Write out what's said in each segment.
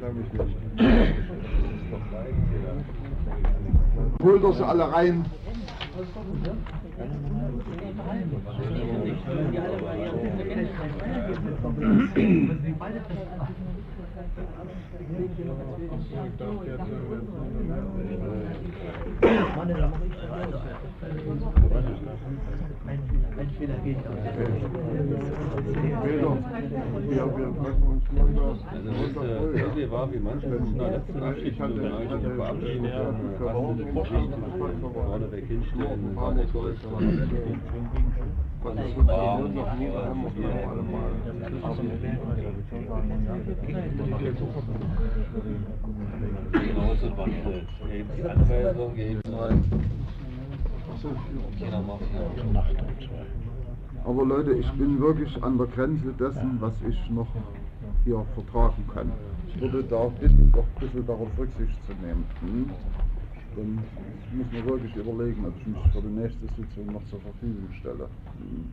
glaube ich nicht. Holt er sie alle rein. Peter, ja, wir treffen uns Montag. Also es äh, ja. Idee war, wie manchmal in der letzten Abschied Ich hatte- wenn man ich eigentlich hatte- verabschieden vorneweg hinstellen, war nicht so. Was das funktioniert noch nie, da haben wir es noch alle mal. Aber Leute, ich bin wirklich an der Grenze dessen, was ich noch hier vertragen kann. Ich würde da bitten, doch ein bisschen darauf Rücksicht zu nehmen. Hm? Dann muss man wirklich überlegen, ob ich mich für die nächste Sitzung noch zur Verfügung stelle. Hm?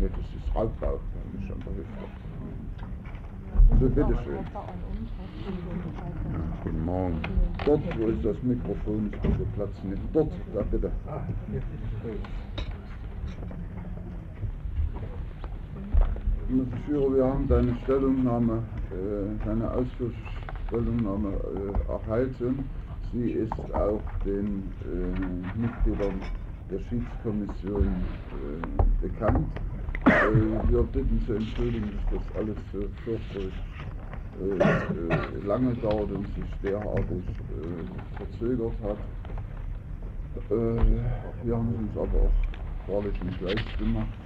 Nee, das ist Raubbau, nicht an der Hüfte. So, bitteschön. Guten Morgen. Dort, wo ist das Mikrofon? Ich bitte Platz nehmen. Dort, da bitte. Führer, wir haben deine Stellungnahme, äh, deine ausführliche Stellungnahme äh, erhalten. Sie ist auch den äh, Mitgliedern der Schiedskommission äh, bekannt. Äh, wir bitten zu entschuldigen, dass das alles so fürchterlich äh, äh, lange dauert und sich äh, verzögert hat. Äh, wir haben es uns aber auch wahrlich nicht leicht gemacht.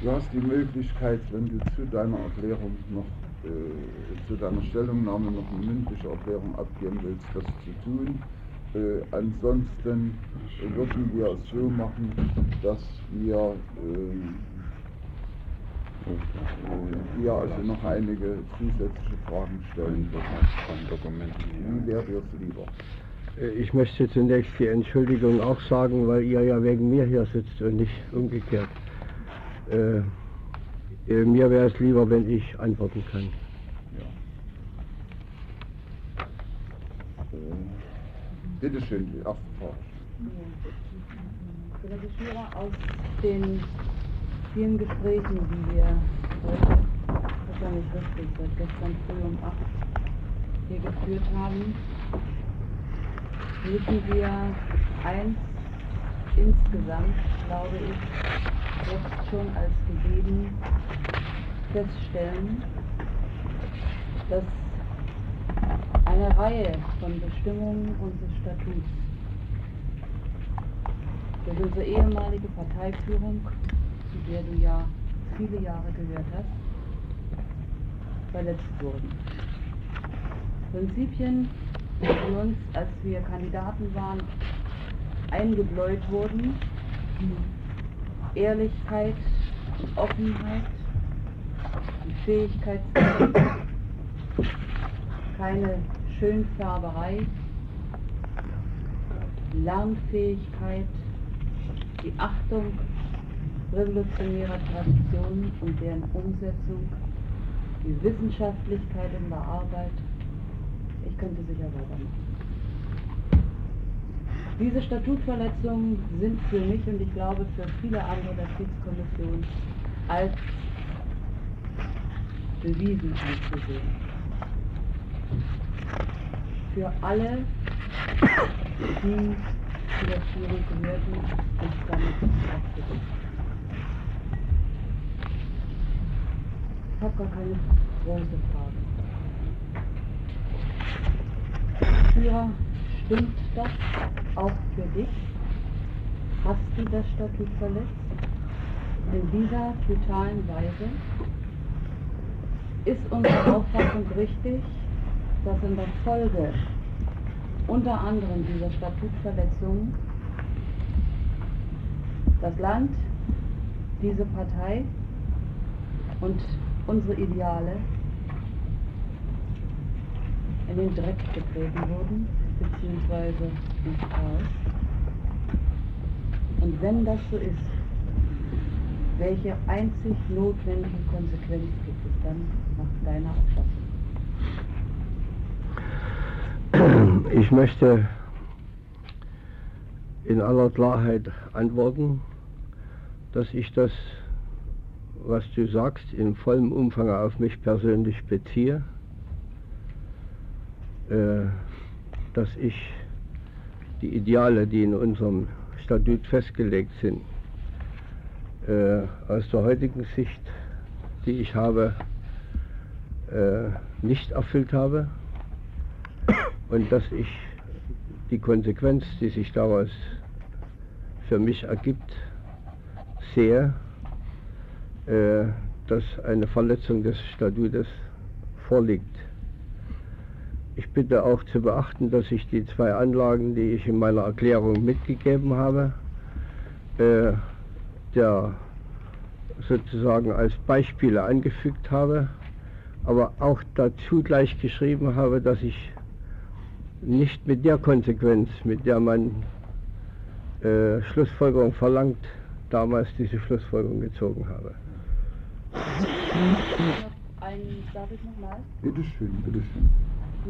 Du hast die Möglichkeit, wenn du zu deiner Erklärung noch, äh, zu deiner Stellungnahme noch eine mündliche Erklärung abgeben willst, das zu tun. Äh, ansonsten äh, würden wir es so machen, dass wir äh, äh, dir also noch einige zusätzliche Fragen stellen würden. Wie wäre es lieber? Äh, Ich möchte zunächst die Entschuldigung auch sagen, weil ihr ja wegen mir hier sitzt und nicht umgekehrt. Äh, äh, mir wäre es lieber, wenn ich antworten kann. Ja. Äh, bitteschön, die erste Frage. Kollege Schürer, aus den vielen Gesprächen, die wir heute, wahrscheinlich richtig, seit gestern früh um 8 hier geführt haben, müssen wir eins insgesamt, glaube ich, jetzt schon als gegeben feststellen, dass eine Reihe von Bestimmungen unseres Statuts durch unsere ehemalige Parteiführung, zu der du ja viele Jahre gehört hast, verletzt wurden. Prinzipien, die uns, als wir Kandidaten waren, eingebläut wurden, Ehrlichkeit, Offenheit, die Fähigkeit, keine Schönfärberei, Lernfähigkeit, die Achtung revolutionärer Traditionen und deren Umsetzung, die Wissenschaftlichkeit in der Arbeit. Ich könnte sicher weitermachen. Diese Statutverletzungen sind für mich und ich glaube für viele andere der Kriegskommission als bewiesen anzusehen. Für alle, die zu der Führung gehörten und damit abgedeckt. Ich habe gar keine große Frage. Führer, stimmt das auch für dich? Hast du das Statut verletzt? In dieser brutalen Weise? Ist unsere Auffassung richtig, dass in der Folge unter anderem dieser Statutverletzungen das Land, diese Partei und unsere Ideale in den Dreck getreten wurden, beziehungsweise ins Chaos. Und wenn das so ist, welche einzig notwendige Konsequenz gibt bis dann nach deiner Auffassung. Ich möchte in aller Klarheit antworten, dass ich das, was du sagst, in vollem Umfang auf mich persönlich beziehe, äh, dass ich die Ideale, die in unserem Statut festgelegt sind, äh, aus der heutigen Sicht, die ich habe, äh, nicht erfüllt habe und dass ich die Konsequenz, die sich daraus für mich ergibt, sehe, äh, dass eine Verletzung des Statutes vorliegt. Ich bitte auch zu beachten, dass ich die zwei Anlagen, die ich in meiner Erklärung mitgegeben habe, äh, der sozusagen als Beispiele angefügt habe, aber auch dazu gleich geschrieben habe, dass ich nicht mit der Konsequenz, mit der man äh, Schlussfolgerung verlangt, damals diese Schlussfolgerung gezogen habe. Ein, darf ich nochmal? Bitteschön, bitteschön.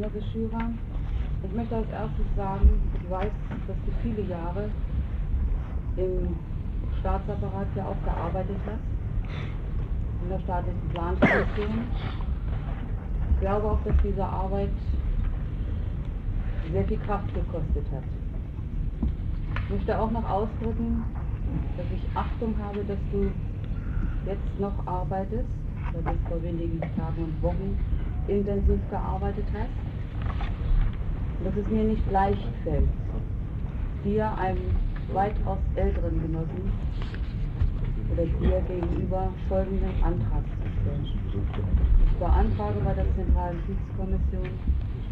Herr Geschürer, ich möchte als erstes sagen, ich weiß, dass du viele Jahre im Staatsapparat ja auch gearbeitet hast, in der staatlichen Plankommission. Ich glaube auch, dass diese Arbeit sehr viel Kraft gekostet hat. Ich möchte auch noch ausdrücken, dass ich Achtung habe, dass du jetzt noch arbeitest, weil du vor wenigen Tagen und Wochen intensiv gearbeitet hast. Und dass es mir nicht leicht fällt, dir, einem weitaus älteren Genossen, oder dir gegenüber folgenden Antrag zu stellen. Ich beantrage bei der Zentralen Kriegskommission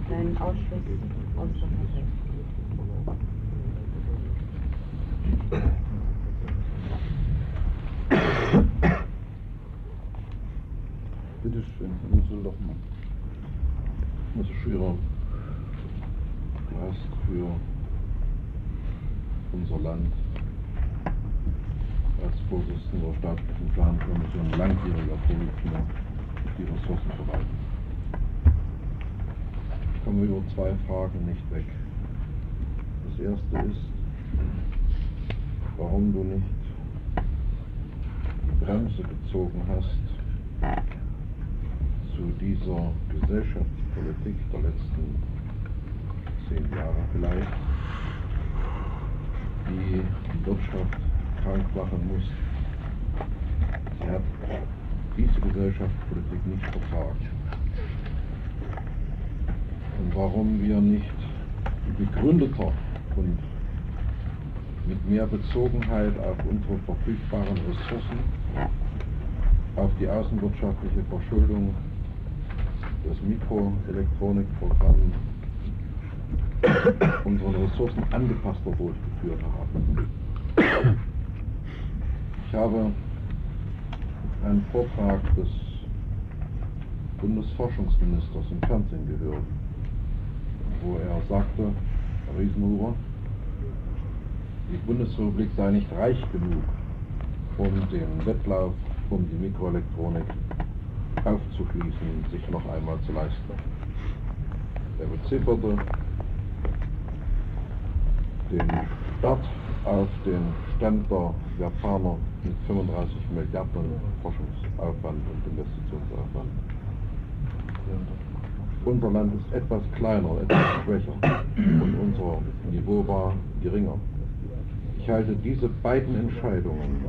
deinen Ausschluss aus der Partei. Bitteschön, Herr Müssel-Lochmann. Also Schürer, du hast für unser Land als Vorsitzender der staatlichen Plankommission langjähriger Politiker die Ressourcen verwalten. Ich komme über zwei Fragen nicht weg. Das erste ist, warum du nicht die Bremse gezogen hast zu dieser Gesellschaftspolitik der letzten zehn Jahre vielleicht, die die Wirtschaft krank machen muss. Sie hat diese Gesellschaftspolitik nicht vertragt. Und warum wir nicht begründeter und mit mehr Bezogenheit auf unsere verfügbaren Ressourcen, auf die außenwirtschaftliche Verschuldung, das Mikroelektronikprogramm, unsere Ressourcen angepasster durchgeführt haben. Ich habe einen Vortrag des Bundesforschungsministers im Fernsehen gehört, wo er sagte, Riesenhuber, die Bundesrepublik sei nicht reich genug, um den Wettlauf um die Mikroelektronik aufzuschließen, sich noch einmal zu leisten. Er bezifferte den Start auf den Stand der Japaner mit 35 Milliarden Forschungsaufwand und Investitionsaufwand. Unser Land ist etwas kleiner, etwas schwächer und unser Niveau war geringer. Ich halte diese beiden Entscheidungen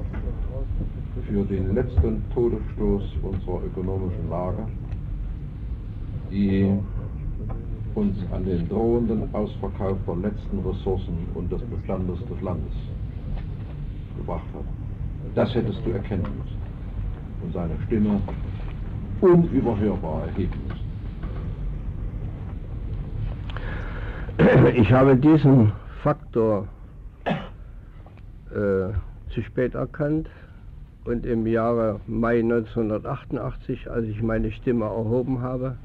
für den letzten Todesstoß unserer ökonomischen Lage, die uns an den drohenden Ausverkauf der letzten Ressourcen und des Bestandes des Landes gebracht hat. Das hättest du erkennen müssen und seine Stimme unüberhörbar erheben müssen. Ich habe diesen Faktor äh, zu spät erkannt und im Jahre Mai 1988, als ich meine Stimme erhoben habe,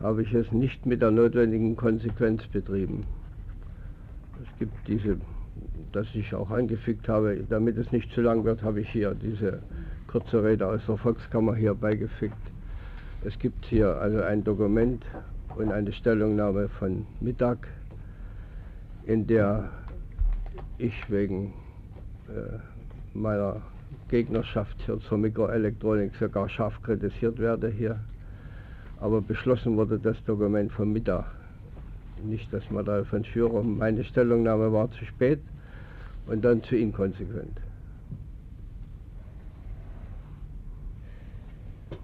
habe ich es nicht mit der notwendigen Konsequenz betrieben. Es gibt diese, das ich auch angefügt habe, damit es nicht zu lang wird, habe ich hier diese kurze Rede aus der Volkskammer hier beigefügt. Es gibt hier also ein Dokument und eine Stellungnahme von Mittag, in der ich wegen äh, meiner Gegnerschaft hier zur Mikroelektronik sogar scharf kritisiert werde hier. Aber beschlossen wurde das Dokument von Mittag, nicht das Material von Schürer. Meine Stellungnahme war zu spät und dann zu inkonsequent. So,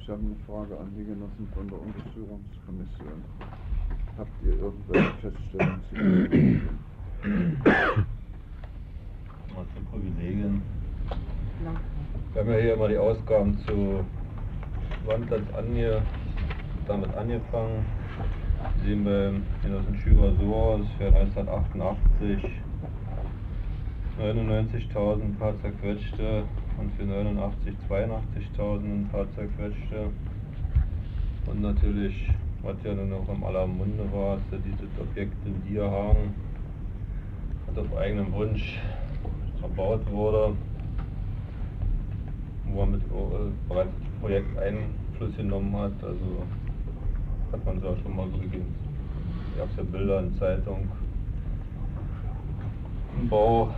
ich habe eine Frage an die Genossen von der Untersuchungskommission. Habt ihr irgendwelche Feststellungen zu? Mal zu Privilegien. Wir haben ja hier immer die Ausgaben zu Wandland ange, damit angefangen. Sehen wir Genossen Schürer so aus für 1988 99.000 ein paar zerquetschte und für 89 82.000 ein paar zerquetschte. Und natürlich, was ja nun auch im aller Munde war, ist ja dieses Objekt in Dierhagen, das auf eigenen Wunsch erbaut wurde, wo man mit äh, bereits das Projekt Einfluss genommen hat. Also hat man es ja schon mal so gegeben. Gab es ja Bilder in Zeitung. Ein Bau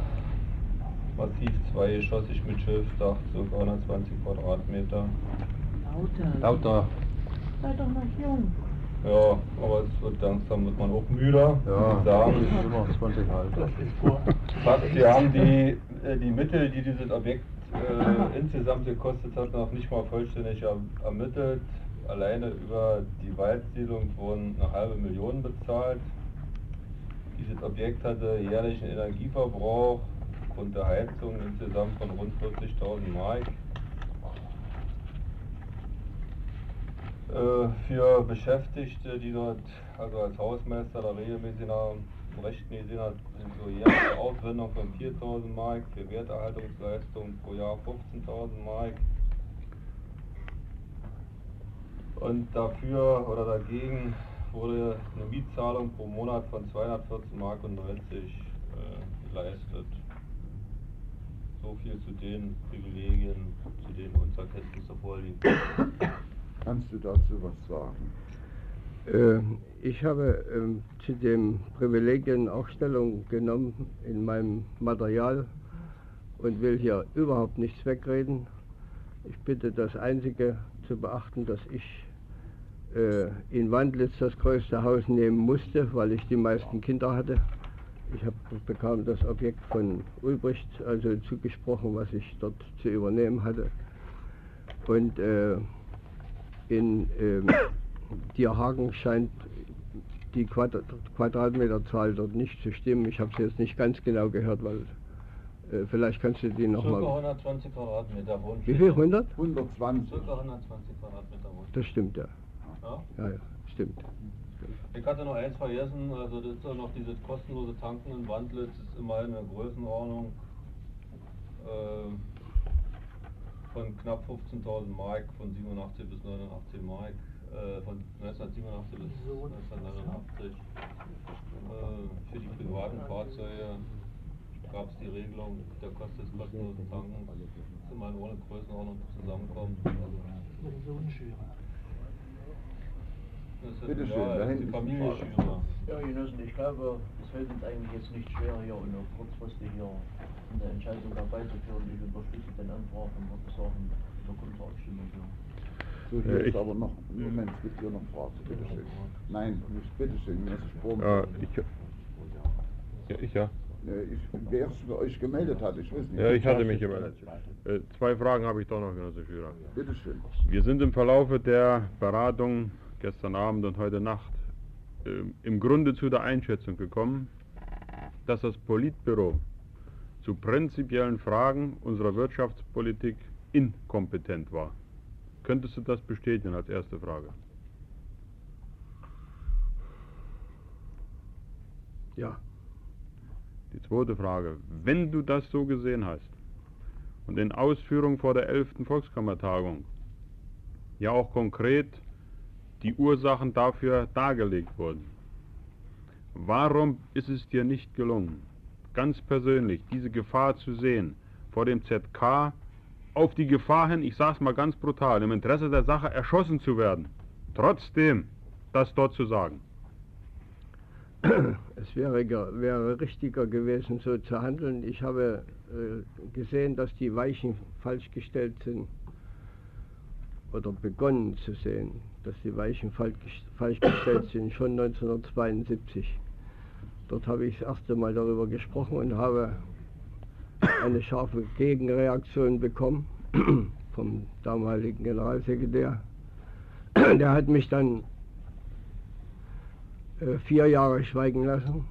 massiv zweigeschossig mit Schilfdach, so 120 Quadratmeter. Lauter. Lauter. Sei doch noch jung. Ja, aber es wird langsam wird man auch müder. ich sagen. immer 20 alt. Fast, wir haben die, äh, die Mittel, die dieses Objekt äh, insgesamt gekostet hat, noch nicht mal vollständig er, ermittelt. Alleine über die Waldsiedlung wurden eine halbe Million bezahlt. Dieses Objekt hatte jährlichen Energieverbrauch aufgrund der Heizung insgesamt von rund 40.000 Mark. Äh, für Beschäftigte, die dort also als Hausmeister da regelmäßig nach dem Rechten gesehen hat, sind so jährliche Aufwendung von 4.000 Mark, für Werterhaltungsleistungen pro Jahr 15.000 Mark. Und dafür oder dagegen wurde eine Mietzahlung pro Monat von 214 Mark und 90 äh, geleistet. So viel zu den Privilegien, zu denen unserer Kenntnisse vorliegen. Kannst du dazu was sagen? Äh, Ich habe ähm, zu den Privilegien auch Stellung genommen in meinem Material und will hier überhaupt nichts wegreden. Ich bitte das Einzige zu beachten, dass ich äh, in Wandlitz das größte Haus nehmen musste, weil ich die meisten Kinder hatte. Ich hab, bekam das Objekt von Ulbricht also zugesprochen, was ich dort zu übernehmen hatte. Und äh, in ähm, Dierhagen scheint die Quadrat Quadratmeterzahl dort nicht zu stimmen. Ich habe sie jetzt nicht ganz genau gehört, weil äh, vielleicht kannst du die Circa nochmal... 120 Quadratmeter Wohnfläche. Wie viel? 100? 120. Circa 120 Quadratmeter Wohnfläche. Das stimmt, ja. Ja? Ja, ja, stimmt. Ich hatte noch eins vergessen, also das ist ja noch dieses kostenlose Tanken in Wandlitz, ist immerhin eine Größenordnung äh, von knapp 15.000 Mark, von 87 bis 89 Mark, äh, von 1987 bis 1989. Äh, für die privaten Fahrzeuge gab es die Regelung, der kostet des kostenlosen Tankens, dass immerhin ohne Größenordnung zusammenkommt. Also, das ist Bitte ja, schön, da das ist hinten die Familie. Ja, Genossen, ich glaube, es fällt uns eigentlich jetzt nicht schwer, hier und auch kurzfristig hier eine Entscheidung herbeizuführen. Ich unterstütze den Antrag und würde sagen, da kommt zur Abstimmung hier. So, hier Äh, ist aber noch, Moment, es gibt hier noch Fragen. Bitte schön. Nein, nicht bitte schön, ist Sprung. Äh, ich, ja, ich ja. Ich, wer für euch gemeldet hat, ich weiß nicht. Ja, ich hatte mich gemeldet. Äh, zwei Fragen habe ich doch noch, Genosse Schürer. Bitte schön. Wir sind im Verlaufe der Beratung gestern Abend und heute Nacht äh, im Grunde zu der Einschätzung gekommen, dass das Politbüro zu prinzipiellen Fragen unserer Wirtschaftspolitik inkompetent war. Könntest du das bestätigen als erste Frage? Ja. Die zweite Frage, wenn du das so gesehen hast und in Ausführung vor der 11. Volkskammertagung ja auch konkret die Ursachen dafür dargelegt wurden, warum ist es dir nicht gelungen, ganz persönlich diese Gefahr zu sehen, vor dem ZK auf die Gefahr hin, ich sage es mal ganz brutal, im Interesse der Sache erschossen zu werden. Trotzdem das dort zu sagen. Es wäre, wäre richtiger gewesen, so zu handeln. Ich habe äh, gesehen, dass die Weichen falsch gestellt sind oder begonnen zu sehen, dass die Weichen falsch, ges- falsch gestellt sind, schon 1972. Dort habe ich das erste Mal darüber gesprochen und habe eine scharfe Gegenreaktion bekommen vom damaligen Generalsekretär. Der hat mich dann äh, vier Jahre schweigen lassen,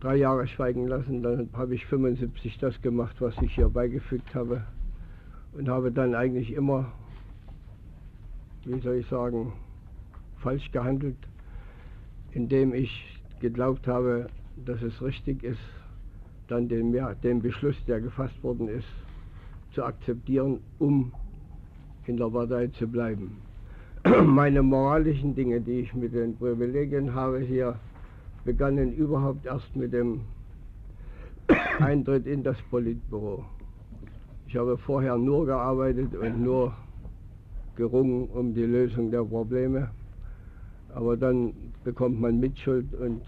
drei Jahre schweigen lassen, dann habe ich 75 das gemacht, was ich hier beigefügt habe und habe dann eigentlich immer, wie soll ich sagen, falsch gehandelt, indem ich geglaubt habe, dass es richtig ist, dann den, ja, den Beschluss, der gefasst worden ist, zu akzeptieren, um in der Partei zu bleiben. Meine moralischen Dinge, die ich mit den Privilegien habe hier, begannen überhaupt erst mit dem Eintritt in das Politbüro. Ich habe vorher nur gearbeitet und nur gerungen um die Lösung der Probleme, aber dann bekommt man Mitschuld und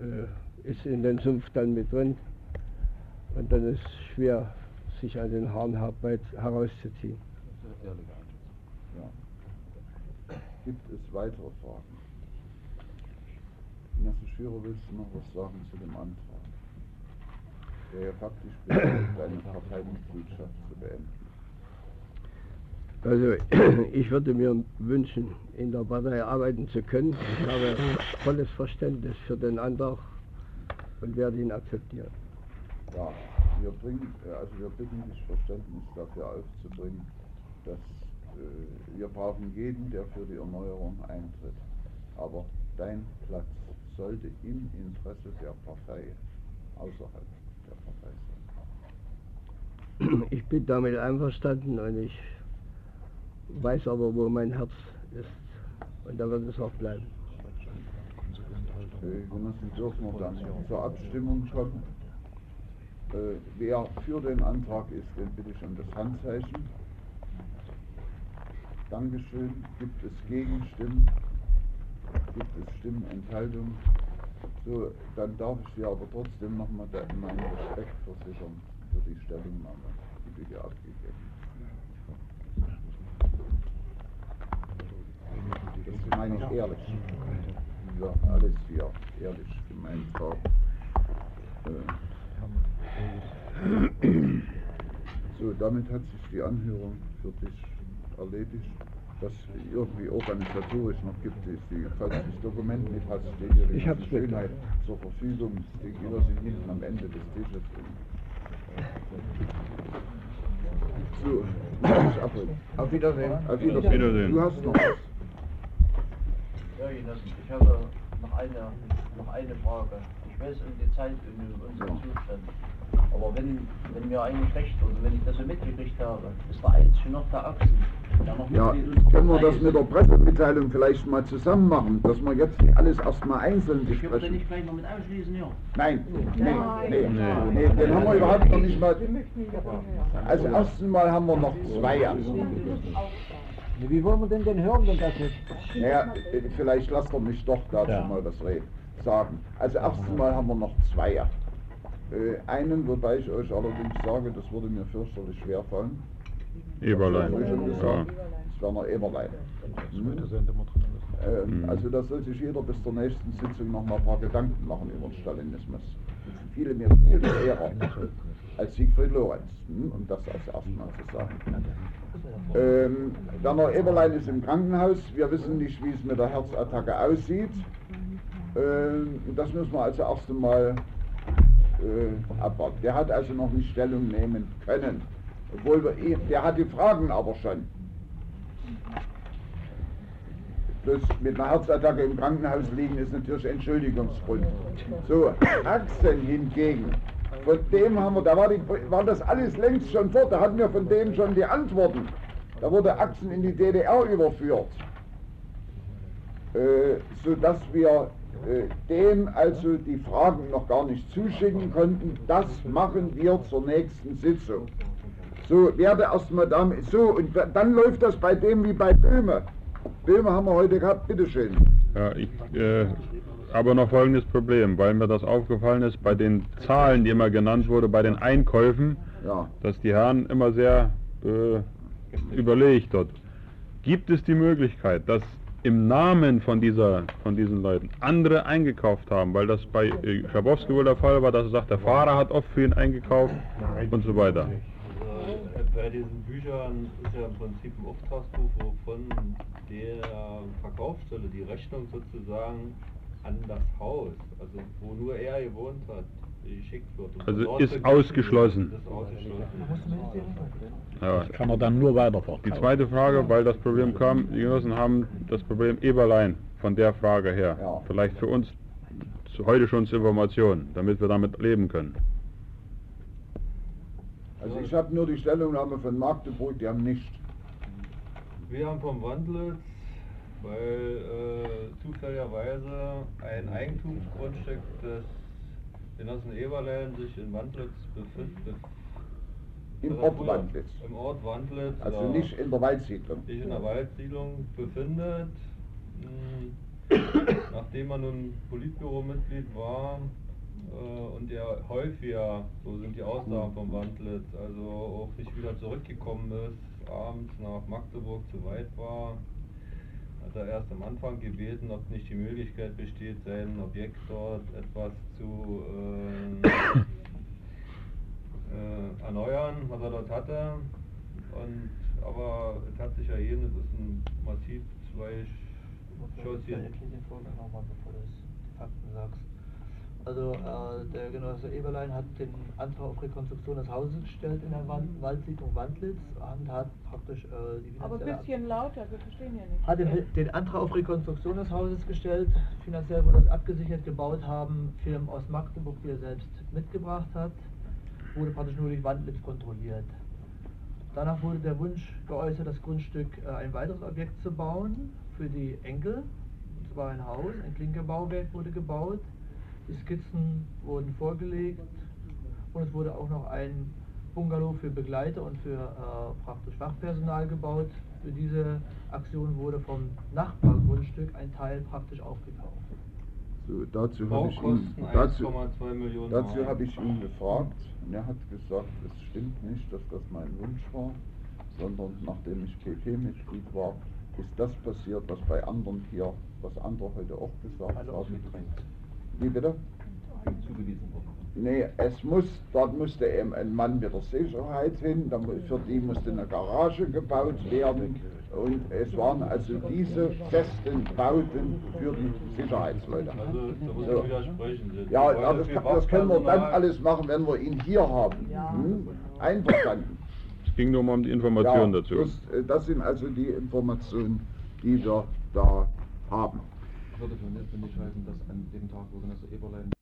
äh, ist in den Sumpf dann mit drin und dann ist es schwer, sich an den Haaren herauszuziehen. Ja. Gibt es weitere Fragen? Ignace Schürer, willst du noch was sagen zu dem Antrag? Der ja faktisch deine Parteimitgliedschaft zu beenden. Also ich würde mir wünschen, in der Partei arbeiten zu können. Ich habe volles Verständnis für den Antrag und werde ihn akzeptieren. Ja, wir bringen, also wir bitten dich Verständnis dafür aufzubringen, dass äh, wir brauchen jeden, der für die Erneuerung eintritt. Aber dein Platz sollte im Interesse der Partei außerhalb der Partei sein. Ich bin damit einverstanden und ich weiß aber, wo mein Herz ist. Und da wird es auch bleiben. Äh, Genossen dürfen wir dann zur Abstimmung kommen. Äh, wer für den Antrag ist, den bitte ich um das Handzeichen. Dankeschön. Gibt es Gegenstimmen? Gibt es Stimmenenthaltungen? So, dann darf ich dir aber trotzdem nochmal meinen Respekt versichern für die Stellungnahme, die du hier abgegeben hast. Das meine ich ehrlich. Ja, alles hier ehrlich gemeint haben. Äh, So, damit hat sich die Anhörung für dich erledigt. Was irgendwie organisatorisch noch gibt, ist die, falls du das Dokument mit hast, steht dir die. Schönheit zur Verfügung. Die Glieder sind hinten am Ende des Tisches. So. Auf Wiedersehen. Auf Wiedersehen. Wiedersehen. Du hast noch was. Ja, Genossen, ich habe noch eine, noch eine Frage. Ich weiß um die Zeit und um unseren Zustand. Aber wenn, wenn mir eigentlich recht, oder wenn ich das so mitgekriegt habe, ist der Einzige noch der Achsen. Noch Ja, können wir das mit der Pressemitteilung vielleicht mal zusammen machen, dass wir jetzt nicht alles erstmal einzeln Ich würde besprechen? nicht gleich noch mit ausschließen, ja. Nein, nee, Nein. nee, Nee. nee, den haben wir überhaupt noch nicht mal. Also erstens mal haben wir noch zwei. Wie wollen wir denn den hören, wenn das nicht? Naja, vielleicht lasst ihr mich doch dazu Ja. mal was reden, sagen. Also erstens mal haben wir noch zwei. Äh, einen, wobei ich euch allerdings sage, das würde mir fürchterlich schwerfallen. Eberlein. Das Ja. Werner Eberlein. Hm? Ähm, Mhm. Also da soll sich jeder bis zur nächsten Sitzung noch mal ein paar Gedanken machen über den Stalinismus. Viele mir viel schwerer als Siegfried Lorenz, hm? um das als erstmal zu sagen. Ähm, Werner Eberlein ist im Krankenhaus. Wir wissen nicht, wie es mit der Herzattacke aussieht. Ähm, das müssen wir also erst einmal äh, abwarten. Der hat also noch nicht Stellung nehmen können. Obwohl wir der hat die Fragen aber schon. Bloß mit einer Herzattacke im Krankenhaus liegen ist natürlich Entschuldigungsgrund. So, Achsen hingegen, von dem haben wir, da war, die, war das alles längst schon fort, da hatten wir von dem schon die Antworten. Da wurde Achsen in die DDR überführt. Äh, sodass wir äh, dem also die Fragen noch gar nicht zuschicken konnten. Das machen wir zur nächsten Sitzung. So, werde erstmal damit. So, und da- dann läuft das bei dem wie bei Böhme. Böhme haben wir heute gehabt, bitteschön. Ja, ich äh, habe noch folgendes Problem, weil mir das aufgefallen ist, bei den Zahlen, die immer genannt wurde, bei den Einkäufen, Ja. dass die Herren immer sehr äh, überlegt dort. Gibt es die Möglichkeit, dass im Namen von, dieser, von diesen Leuten andere eingekauft haben, weil das bei äh, Schabowski wohl der Fall war, dass er sagt, der Fahrer hat oft für ihn eingekauft und so weiter. Bei diesen Büchern ist ja im Prinzip ein Auftragsbuch, wovon der Verkaufsstelle die Rechnung sozusagen an das Haus, also wo nur er gewohnt hat, geschickt wird. Und Also ist ausgeschlossen. Ist ausgeschlossen. Ja. Kann er dann nur Die weiterverkaufen. zweite Frage, weil das Problem kam, die Genossen haben das Problem Eberlein von der Frage her. Ja. Vielleicht für uns heute schon zur Information, damit wir damit leben können. Also ich habe nur die Stellungnahme von Magdeburg, die haben nicht. Wir haben vom Wandlitz, weil äh, zufälligerweise ein Eigentumsgrundstück des Genossen Eberlein sich in Wandlitz befindet. Im Ort Wandlitz. Im Ort Wandlitz. Also ja, nicht in der Waldsiedlung. sich in der Waldsiedlung befindet. Hm, Nachdem er nun Politbüromitglied war äh, und er häufiger, so sind die Aussagen vom Wandlitz, also auch nicht wieder zurückgekommen ist, abends nach Magdeburg zu weit war, hat er erst am Anfang gebeten, ob nicht die Möglichkeit besteht, sein Objekt dort etwas zu äh, äh, erneuern, was er dort hatte. Und, aber es hat sich ergeben, es ist ein massiv zwei Schuss hier. Erklär den Vorgang nochmal, bevor du die Fakten sagst. Also äh, der Genosse Eberlein hat den Antrag auf Rekonstruktion des Hauses gestellt in der Wand, Waldsiedlung Wandlitz und hat praktisch äh, die Aber ein bisschen lauter, wir verstehen ja nicht. hat den, den Antrag auf Rekonstruktion des Hauses gestellt. Finanziell wurde das abgesichert, gebaut haben Firmen aus Magdeburg, die er selbst mitgebracht hat. Wurde praktisch nur durch Wandlitz kontrolliert. Danach wurde der Wunsch geäußert, das Grundstück äh, ein weiteres Objekt zu bauen für die Enkel. Und zwar ein Haus, ein Klinkerbauwerk wurde gebaut. Die Skizzen wurden vorgelegt und es wurde auch noch ein Bungalow für Begleiter und für äh, praktisch Fachpersonal gebaut. Für diese Aktion wurde vom Nachbargrundstück ein Teil praktisch aufgekauft. So, dazu habe ich ihn, dazu, 1,2 Millionen dazu habe ich ihn gefragt und er hat gesagt, es stimmt nicht, dass das mein Wunsch war, sondern nachdem ich PP-Mitglied war, ist das passiert, was bei anderen hier, was andere heute auch gesagt Also haben. Wie bitte? Zugewiesen worden. Nee, es muss, dort musste eben ein Mann mit der Sicherheit hin, für die musste eine Garage gebaut werden und es waren also diese festen Bauten für die Sicherheitsleute. Also, da muss So. Ja, ja das, kann, das können wir dann alles machen, wenn wir ihn hier haben. Ja. Hm? Einverstanden. Es ging nur mal um die Information ja, dazu. Das, äh, das sind also die Informationen, die wir da haben. Würde für nicht heißen, dass an dem Tag, wo Genosse Eberlein